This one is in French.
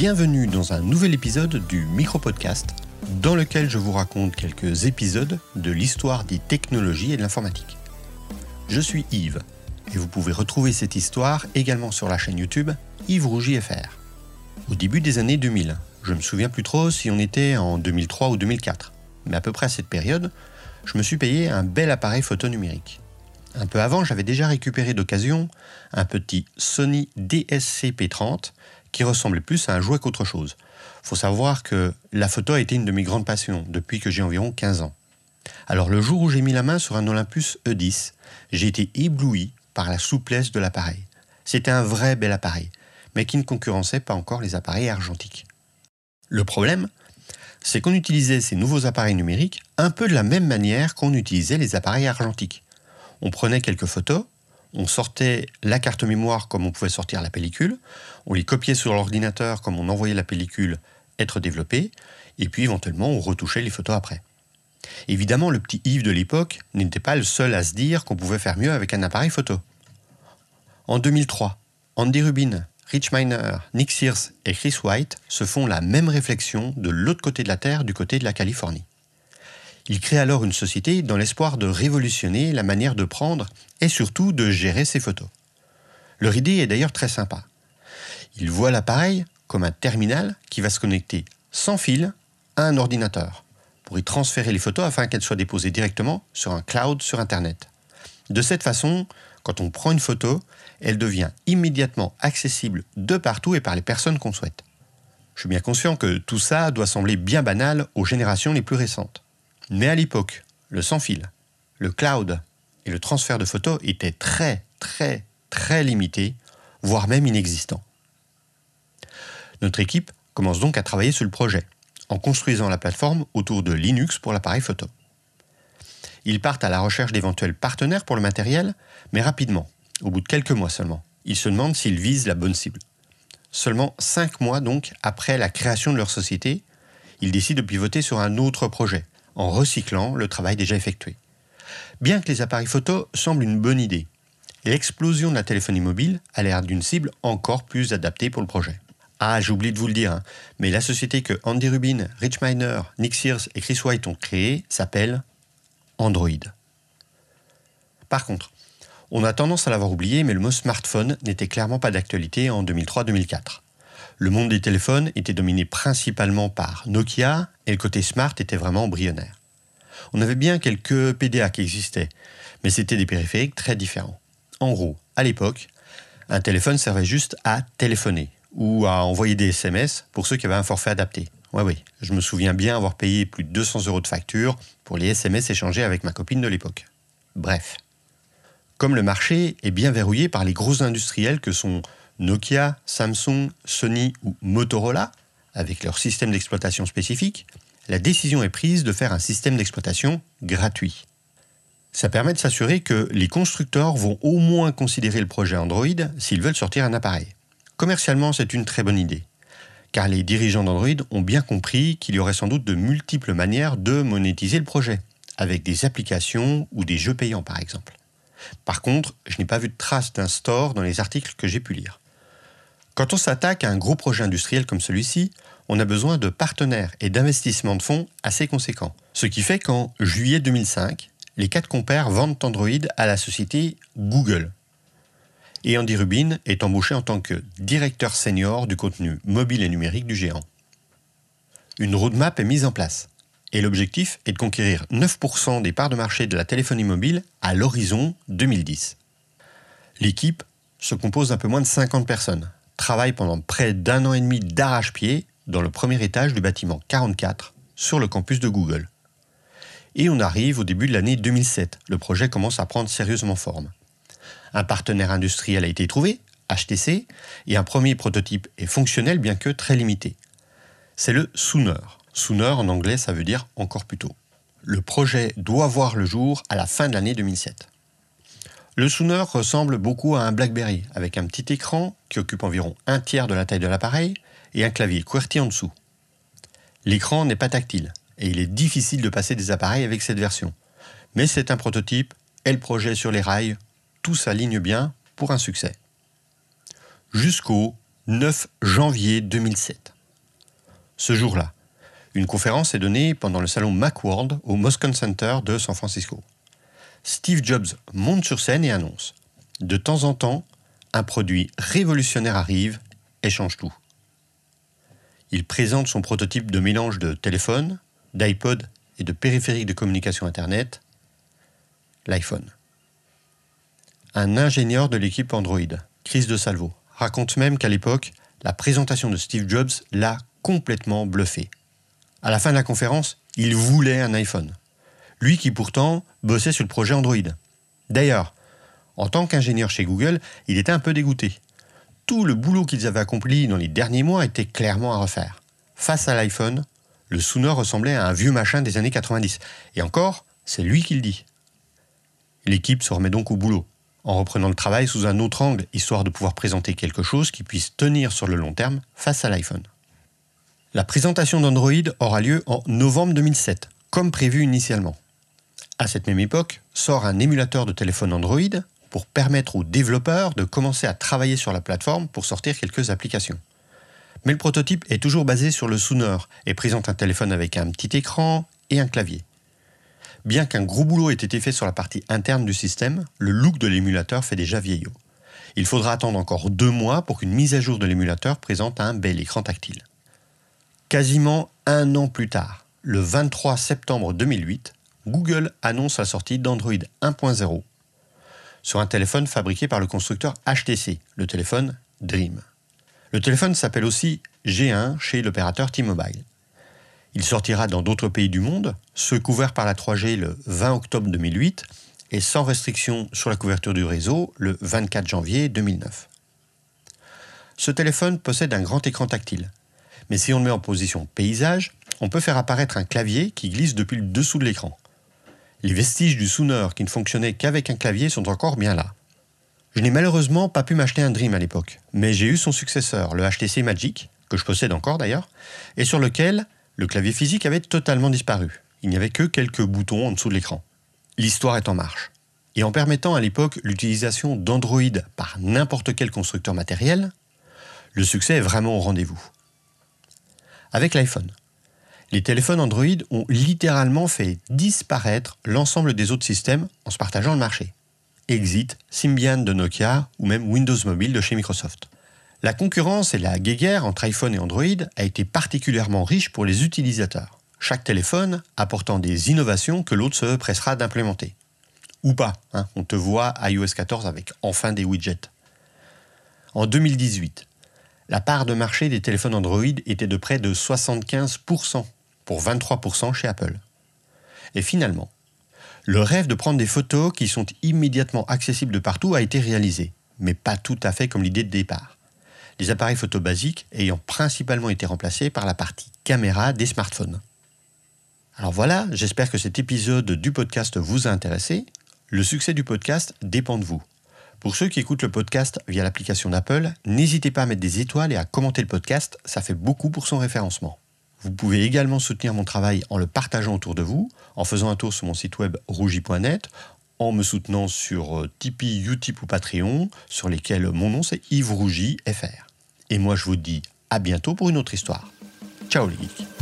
Bienvenue dans un nouvel épisode du Micro-Podcast, dans lequel je vous raconte quelques épisodes de l'histoire des technologies et de l'informatique. Je suis Yves, et vous pouvez retrouver cette histoire également sur la chaîne YouTube Yves Rougy FR. Au début des années 2000, je me souviens plus trop si on était en 2003 ou 2004, mais à peu près à cette période, je me suis payé un bel appareil photo numérique. Un peu avant, j'avais déjà récupéré d'occasion un petit Sony DSC-P30 qui ressemblait plus à un jouet qu'autre chose. Faut savoir que la photo a été une de mes grandes passions depuis que j'ai environ 15 ans. Alors le jour où j'ai mis la main sur un Olympus E10, j'ai été ébloui par la souplesse de l'appareil. C'était un vrai bel appareil, mais qui ne concurrençait pas encore les appareils argentiques. Le problème, c'est qu'on utilisait ces nouveaux appareils numériques un peu de la même manière qu'on utilisait les appareils argentiques. On prenait quelques photos, on sortait la carte mémoire comme on pouvait sortir la pellicule, on les copiait sur l'ordinateur comme on envoyait la pellicule être développée, et puis éventuellement on retouchait les photos après. Évidemment, le petit Yves de l'époque n'était pas le seul à se dire qu'on pouvait faire mieux avec un appareil photo. En 2003, Andy Rubin, Rich Miner, Nick Sears et Chris White se font la même réflexion de l'autre côté de la Terre, du côté de la Californie. Ils créent alors une société dans l'espoir de révolutionner la manière de prendre et surtout de gérer ses photos. Leur idée est d'ailleurs très sympa. Ils voient l'appareil comme un terminal qui va se connecter sans fil à un ordinateur pour y transférer les photos afin qu'elles soient déposées directement sur un cloud sur Internet. De cette façon, quand on prend une photo, elle devient immédiatement accessible de partout et par les personnes qu'on souhaite. Je suis bien conscient que tout ça doit sembler bien banal aux générations les plus récentes. Mais à l'époque, le sans-fil, le cloud et le transfert de photos étaient très, très, très limités, voire même inexistants. Notre équipe commence donc à travailler sur le projet, en construisant la plateforme autour de Linux pour l'appareil photo. Ils partent à la recherche d'éventuels partenaires pour le matériel, mais rapidement, au bout de quelques mois seulement. Ils se demandent s'ils visent la bonne cible. Seulement cinq mois donc après la création de leur société, ils décident de pivoter sur un autre projet, en recyclant le travail déjà effectué. Bien que les appareils photo semblent une bonne idée, l'explosion de la téléphonie mobile a l'air d'une cible encore plus adaptée pour le projet. Ah, j'ai oublié de vous le dire, hein, mais la société que Andy Rubin, Rich Miner, Nick Sears et Chris White ont créée s'appelle Android. Par contre, on a tendance à l'avoir oublié, mais le mot smartphone n'était clairement pas d'actualité en 2003-2004 le monde des téléphones était dominé principalement par Nokia et le côté smart était vraiment embryonnaire. On avait bien quelques PDA qui existaient, mais c'était des périphériques très différents. En gros, à l'époque, un téléphone servait juste à téléphoner ou à envoyer des SMS pour ceux qui avaient un forfait adapté. Oui, oui, je me souviens bien avoir payé plus de 200 euros de facture pour les SMS échangés avec ma copine de l'époque. Bref. Comme le marché est bien verrouillé par les gros industriels que sont Nokia, Samsung, Sony ou Motorola, avec leur système d'exploitation spécifique, la décision est prise de faire un système d'exploitation gratuit. Ça permet de s'assurer que les constructeurs vont au moins considérer le projet Android s'ils veulent sortir un appareil. Commercialement, c'est une très bonne idée, car les dirigeants d'Android ont bien compris qu'il y aurait sans doute de multiples manières de monétiser le projet, avec des applications ou des jeux payants par exemple. Par contre, je n'ai pas vu de trace d'un store dans les articles que j'ai pu lire. Quand on s'attaque à un gros projet industriel comme celui-ci, on a besoin de partenaires et d'investissements de fonds assez conséquents. Ce qui fait qu'en juillet 2005, les quatre compères vendent Android à la société Google. Et Andy Rubin est embauché en tant que directeur senior du contenu mobile et numérique du géant. Une roadmap est mise en place. Et l'objectif est de conquérir 9% des parts de marché de la téléphonie mobile à l'horizon 2010. L'équipe se compose d'un peu moins de 50 personnes, travaille pendant près d'un an et demi d'arrache-pied dans le premier étage du bâtiment 44 sur le campus de Google. Et on arrive au début de l'année 2007. Le projet commence à prendre sérieusement forme. Un partenaire industriel a été trouvé, HTC, et un premier prototype est fonctionnel bien que très limité. C'est le Sooner. Sooner en anglais ça veut dire encore plus tôt. Le projet doit voir le jour à la fin de l'année 2007. Le Sooner ressemble beaucoup à un BlackBerry, avec un petit écran qui occupe environ un tiers de la taille de l'appareil et un clavier QWERTY en dessous. L'écran n'est pas tactile et il est difficile de passer des appareils avec cette version. Mais c'est un prototype et le projet sur les rails, tout s'aligne bien pour un succès. Jusqu'au 9 janvier 2007. Ce jour-là, une conférence est donnée pendant le salon Macworld au Moscone Center de San Francisco. Steve Jobs monte sur scène et annonce De temps en temps, un produit révolutionnaire arrive et change tout. Il présente son prototype de mélange de téléphone, d'iPod et de périphérique de communication Internet, l'iPhone. Un ingénieur de l'équipe Android, Chris de Salvo, raconte même qu'à l'époque, la présentation de Steve Jobs l'a complètement bluffé. À la fin de la conférence, il voulait un iPhone. Lui qui pourtant bossait sur le projet Android. D'ailleurs, en tant qu'ingénieur chez Google, il était un peu dégoûté. Tout le boulot qu'ils avaient accompli dans les derniers mois était clairement à refaire. Face à l'iPhone, le Sooner ressemblait à un vieux machin des années 90. Et encore, c'est lui qui le dit. L'équipe se remet donc au boulot en reprenant le travail sous un autre angle, histoire de pouvoir présenter quelque chose qui puisse tenir sur le long terme face à l'iPhone. La présentation d'Android aura lieu en novembre 2007, comme prévu initialement. À cette même époque, sort un émulateur de téléphone Android pour permettre aux développeurs de commencer à travailler sur la plateforme pour sortir quelques applications. Mais le prototype est toujours basé sur le Sooner et présente un téléphone avec un petit écran et un clavier. Bien qu'un gros boulot ait été fait sur la partie interne du système, le look de l'émulateur fait déjà vieillot. Il faudra attendre encore deux mois pour qu'une mise à jour de l'émulateur présente un bel écran tactile. Quasiment un an plus tard, le 23 septembre 2008, Google annonce la sortie d'Android 1.0 sur un téléphone fabriqué par le constructeur HTC, le téléphone Dream. Le téléphone s'appelle aussi G1 chez l'opérateur T-Mobile. Il sortira dans d'autres pays du monde, ceux couverts par la 3G le 20 octobre 2008 et sans restriction sur la couverture du réseau le 24 janvier 2009. Ce téléphone possède un grand écran tactile, mais si on le met en position paysage, on peut faire apparaître un clavier qui glisse depuis le dessous de l'écran. Les vestiges du Sooner qui ne fonctionnait qu'avec un clavier sont encore bien là. Je n'ai malheureusement pas pu m'acheter un Dream à l'époque, mais j'ai eu son successeur, le HTC Magic, que je possède encore d'ailleurs, et sur lequel le clavier physique avait totalement disparu. Il n'y avait que quelques boutons en dessous de l'écran. L'histoire est en marche. Et en permettant à l'époque l'utilisation d'Android par n'importe quel constructeur matériel, le succès est vraiment au rendez-vous. Avec l'iPhone, les téléphones Android ont littéralement fait disparaître l'ensemble des autres systèmes en se partageant le marché. Exit, Symbian de Nokia ou même Windows Mobile de chez Microsoft. La concurrence et la guéguerre entre iPhone et Android a été particulièrement riche pour les utilisateurs, chaque téléphone apportant des innovations que l'autre se pressera d'implémenter. Ou pas, hein, on te voit iOS 14 avec enfin des widgets. En 2018, la part de marché des téléphones Android était de près de 75%, pour 23% chez Apple. Et finalement, le rêve de prendre des photos qui sont immédiatement accessibles de partout a été réalisé, mais pas tout à fait comme l'idée de départ les appareils photo basiques ayant principalement été remplacés par la partie caméra des smartphones. Alors voilà, j'espère que cet épisode du podcast vous a intéressé. Le succès du podcast dépend de vous. Pour ceux qui écoutent le podcast via l'application d'Apple, n'hésitez pas à mettre des étoiles et à commenter le podcast, ça fait beaucoup pour son référencement. Vous pouvez également soutenir mon travail en le partageant autour de vous, en faisant un tour sur mon site web rougi.net, en me soutenant sur euh, Tipeee, Utip ou Patreon, sur lesquels mon nom c'est Yves Rougi FR. Et moi, je vous dis à bientôt pour une autre histoire. Ciao les geeks